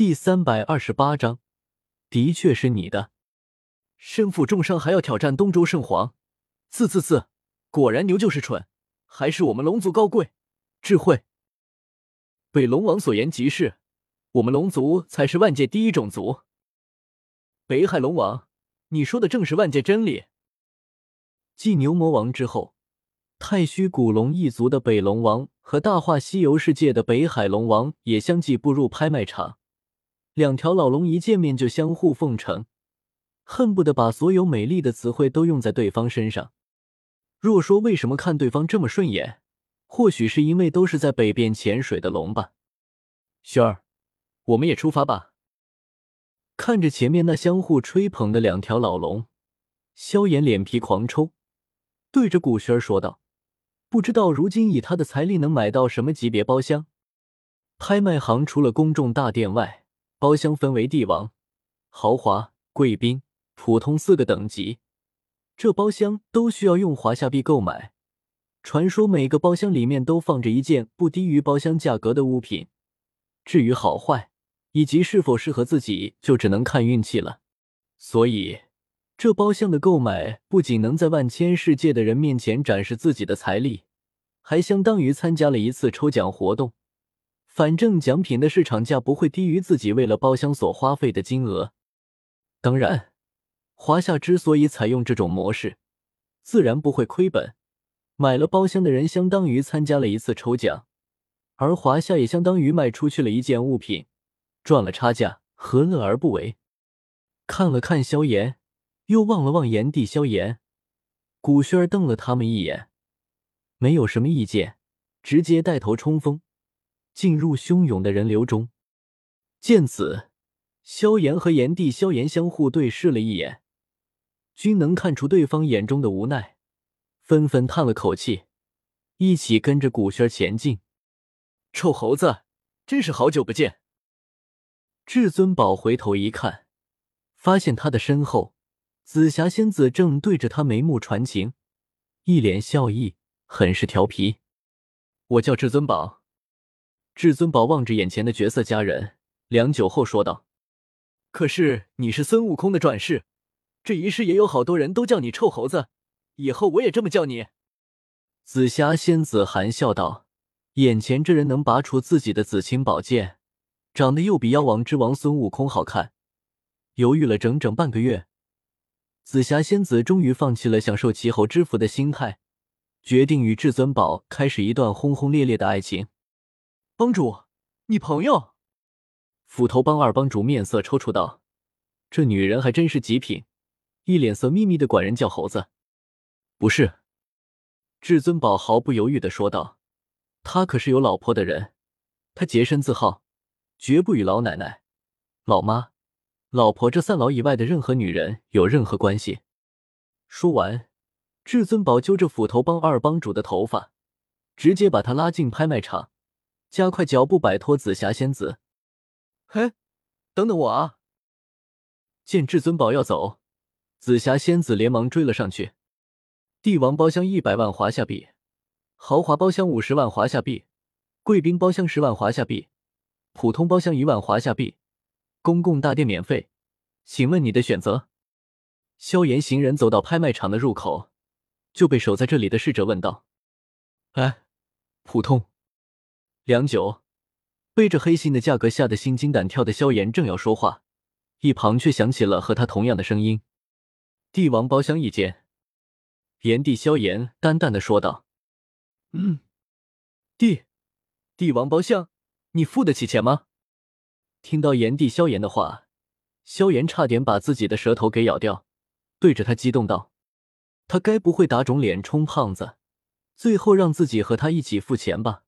第三百二十八章，的确是你的。身负重伤还要挑战东周圣皇，啧啧啧，果然牛就是蠢，还是我们龙族高贵，智慧。北龙王所言极是，我们龙族才是万界第一种族。北海龙王，你说的正是万界真理。继牛魔王之后，太虚古龙一族的北龙王和大话西游世界的北海龙王也相继步入拍卖场。两条老龙一见面就相互奉承，恨不得把所有美丽的词汇都用在对方身上。若说为什么看对方这么顺眼，或许是因为都是在北边潜水的龙吧。轩儿，我们也出发吧。看着前面那相互吹捧的两条老龙，萧炎脸皮狂抽，对着古轩儿说道：“不知道如今以他的财力能买到什么级别包厢？拍卖行除了公众大殿外。”包厢分为帝王、豪华、贵宾、普通四个等级，这包厢都需要用华夏币购买。传说每个包厢里面都放着一件不低于包厢价格的物品，至于好坏以及是否适合自己，就只能看运气了。所以，这包厢的购买不仅能在万千世界的人面前展示自己的财力，还相当于参加了一次抽奖活动。反正奖品的市场价不会低于自己为了包厢所花费的金额。当然，华夏之所以采用这种模式，自然不会亏本。买了包厢的人相当于参加了一次抽奖，而华夏也相当于卖出去了一件物品，赚了差价，何乐而不为？看了看萧炎，又望了望炎帝萧炎，古轩儿瞪了他们一眼，没有什么意见，直接带头冲锋。进入汹涌的人流中，见此，萧炎和炎帝萧炎相互对视了一眼，均能看出对方眼中的无奈，纷纷叹了口气，一起跟着古轩前进。臭猴子，真是好久不见！至尊宝回头一看，发现他的身后，紫霞仙子正对着他眉目传情，一脸笑意，很是调皮。我叫至尊宝。至尊宝望着眼前的绝色佳人，良久后说道：“可是你是孙悟空的转世，这一世也有好多人都叫你臭猴子，以后我也这么叫你。”紫霞仙子含笑道：“眼前这人能拔出自己的紫青宝剑，长得又比妖王之王孙悟空好看。”犹豫了整整半个月，紫霞仙子终于放弃了享受齐侯之福的心态，决定与至尊宝开始一段轰轰烈烈的爱情。帮主，你朋友？斧头帮二帮主面色抽搐道：“这女人还真是极品，一脸色眯眯的管人叫猴子。”不是，至尊宝毫不犹豫的说道：“他可是有老婆的人，他洁身自好，绝不与老奶奶、老妈、老婆这三老以外的任何女人有任何关系。”说完，至尊宝揪着斧头帮二帮主的头发，直接把他拉进拍卖场。加快脚步，摆脱紫霞仙子。嘿，等等我啊！见至尊宝要走，紫霞仙子连忙追了上去。帝王包厢一百万华夏币，豪华包厢五十万华夏币，贵宾包厢十万华夏币，普通包厢一万华夏币，公共大殿免费。请问你的选择？萧炎行人走到拍卖场的入口，就被守在这里的侍者问道：“哎，普通。”良久，被这黑心的价格吓得心惊胆跳的萧炎正要说话，一旁却响起了和他同样的声音：“帝王包厢一间。”炎帝萧炎淡淡的说道：“嗯，帝帝王包厢，你付得起钱吗？”听到炎帝萧炎的话，萧炎差点把自己的舌头给咬掉，对着他激动道：“他该不会打肿脸充胖子，最后让自己和他一起付钱吧？”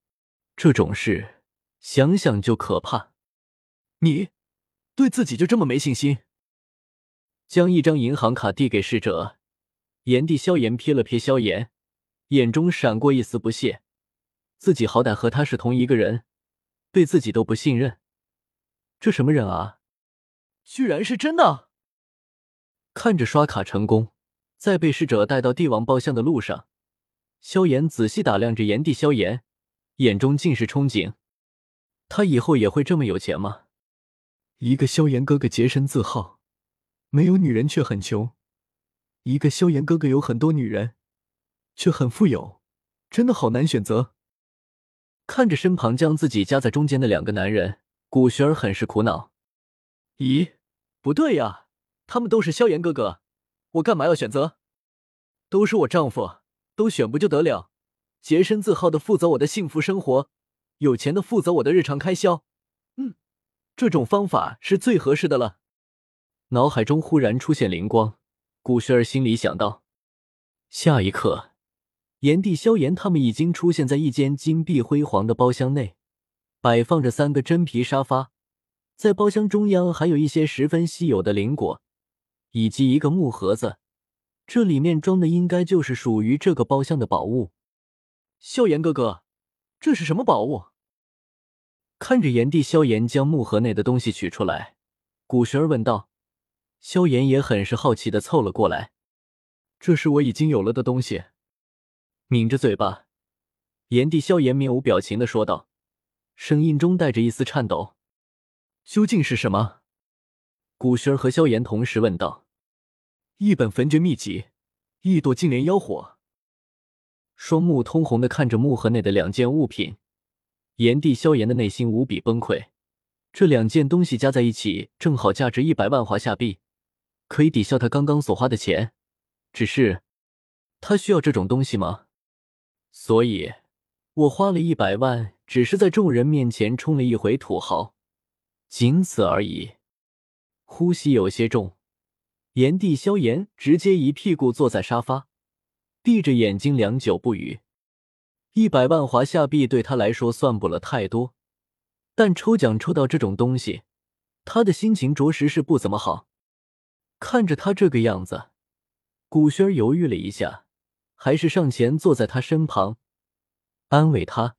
这种事想想就可怕。你对自己就这么没信心？将一张银行卡递给侍者，炎帝萧炎瞥了瞥萧炎，眼中闪过一丝不屑。自己好歹和他是同一个人，对自己都不信任，这什么人啊？居然是真的！看着刷卡成功，在被侍者带到帝王包厢的路上，萧炎仔细打量着炎帝萧炎。眼中尽是憧憬，他以后也会这么有钱吗？一个萧炎哥哥洁身自好，没有女人却很穷；一个萧炎哥哥有很多女人，却很富有，真的好难选择。看着身旁将自己夹在中间的两个男人，古玄儿很是苦恼。咦，不对呀，他们都是萧炎哥哥，我干嘛要选择？都是我丈夫，都选不就得了？洁身自好的负责我的幸福生活，有钱的负责我的日常开销。嗯，这种方法是最合适的了。脑海中忽然出现灵光，古轩儿心里想到。下一刻，炎帝、萧炎他们已经出现在一间金碧辉煌的包厢内，摆放着三个真皮沙发，在包厢中央还有一些十分稀有的灵果，以及一个木盒子，这里面装的应该就是属于这个包厢的宝物。萧炎哥哥，这是什么宝物？看着炎帝萧炎将木盒内的东西取出来，古玄儿问道。萧炎也很是好奇的凑了过来。这是我已经有了的东西。抿着嘴巴，炎帝萧炎面无表情的说道，声音中带着一丝颤抖。究竟是什么？古轩儿和萧炎同时问道。一本焚诀秘籍，一朵净莲妖火。双目通红的看着木盒内的两件物品，炎帝萧炎的内心无比崩溃。这两件东西加在一起，正好价值一百万华夏币，可以抵消他刚刚所花的钱。只是，他需要这种东西吗？所以，我花了一百万，只是在众人面前充了一回土豪，仅此而已。呼吸有些重，炎帝萧炎直接一屁股坐在沙发。闭着眼睛，良久不语。一百万华夏币对他来说算不了太多，但抽奖抽到这种东西，他的心情着实是不怎么好。看着他这个样子，古轩犹豫了一下，还是上前坐在他身旁，安慰他。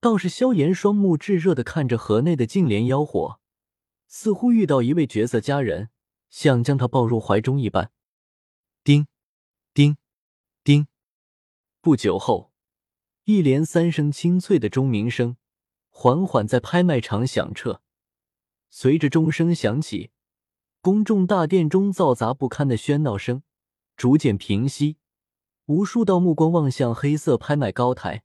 倒是萧炎双目炙热的看着盒内的净莲妖火，似乎遇到一位绝色佳人，想将她抱入怀中一般。叮。叮！不久后，一连三声清脆的钟鸣声缓缓在拍卖场响彻。随着钟声响起，公众大殿中嘈杂不堪的喧闹声逐渐平息，无数道目光望向黑色拍卖高台。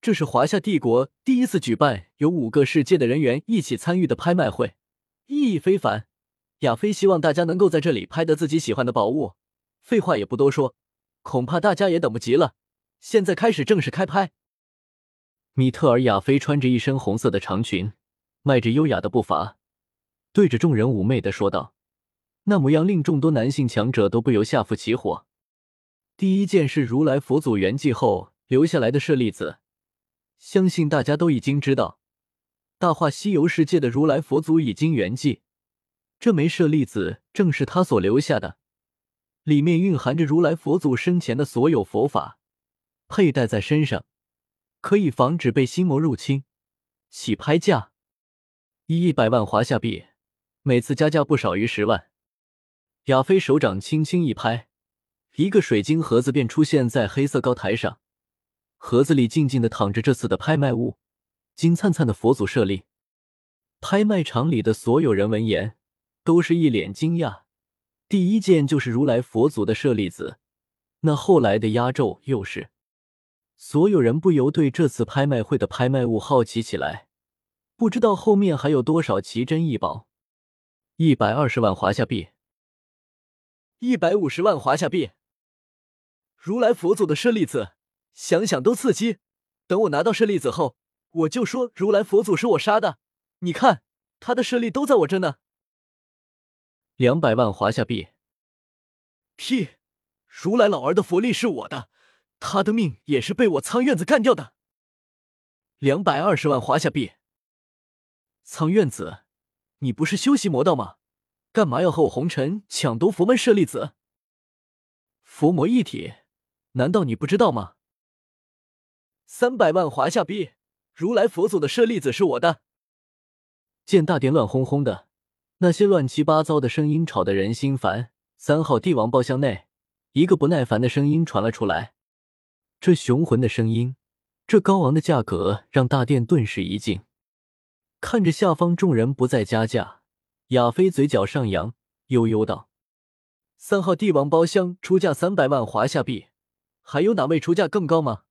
这是华夏帝国第一次举办有五个世界的人员一起参与的拍卖会，意义非凡。亚飞希望大家能够在这里拍得自己喜欢的宝物。废话也不多说。恐怕大家也等不及了，现在开始正式开拍。米特尔亚菲穿着一身红色的长裙，迈着优雅的步伐，对着众人妩媚的说道，那模样令众多男性强者都不由下腹起火。第一件是如来佛祖圆寂后留下来的舍利子，相信大家都已经知道，大话西游世界的如来佛祖已经圆寂，这枚舍利子正是他所留下的。里面蕴含着如来佛祖生前的所有佛法，佩戴在身上可以防止被心魔入侵。起拍价一百万华夏币，每次加价不少于十万。亚飞手掌轻轻一拍，一个水晶盒子便出现在黑色高台上，盒子里静静的躺着这次的拍卖物——金灿灿的佛祖舍利。拍卖场里的所有人闻言，都是一脸惊讶。第一件就是如来佛祖的舍利子，那后来的压轴又是，所有人不由对这次拍卖会的拍卖物好奇起来，不知道后面还有多少奇珍异宝。一百二十万华夏币，一百五十万华夏币，如来佛祖的舍利子，想想都刺激。等我拿到舍利子后，我就说如来佛祖是我杀的。你看，他的舍利都在我这呢。两百万华夏币。屁！如来老儿的佛力是我的，他的命也是被我苍院子干掉的。两百二十万华夏币。苍院子，你不是修习魔道吗？干嘛要和我红尘抢夺佛门舍利子？佛魔一体，难道你不知道吗？三百万华夏币。如来佛祖的舍利子是我的。见大殿乱哄哄的。那些乱七八糟的声音吵得人心烦。三号帝王包厢内，一个不耐烦的声音传了出来。这雄浑的声音，这高昂的价格，让大殿顿时一静。看着下方众人不再加价，亚飞嘴角上扬，悠悠道：“三号帝王包厢出价三百万华夏币，还有哪位出价更高吗？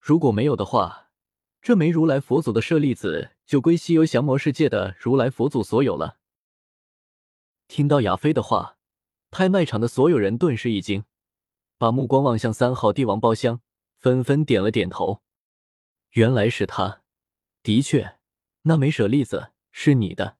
如果没有的话，这枚如来佛祖的舍利子就归西游降魔世界的如来佛祖所有了。”听到亚飞的话，拍卖场的所有人顿时一惊，把目光望向三号帝王包厢，纷纷点了点头。原来是他，的确。那枚舍利子是你的。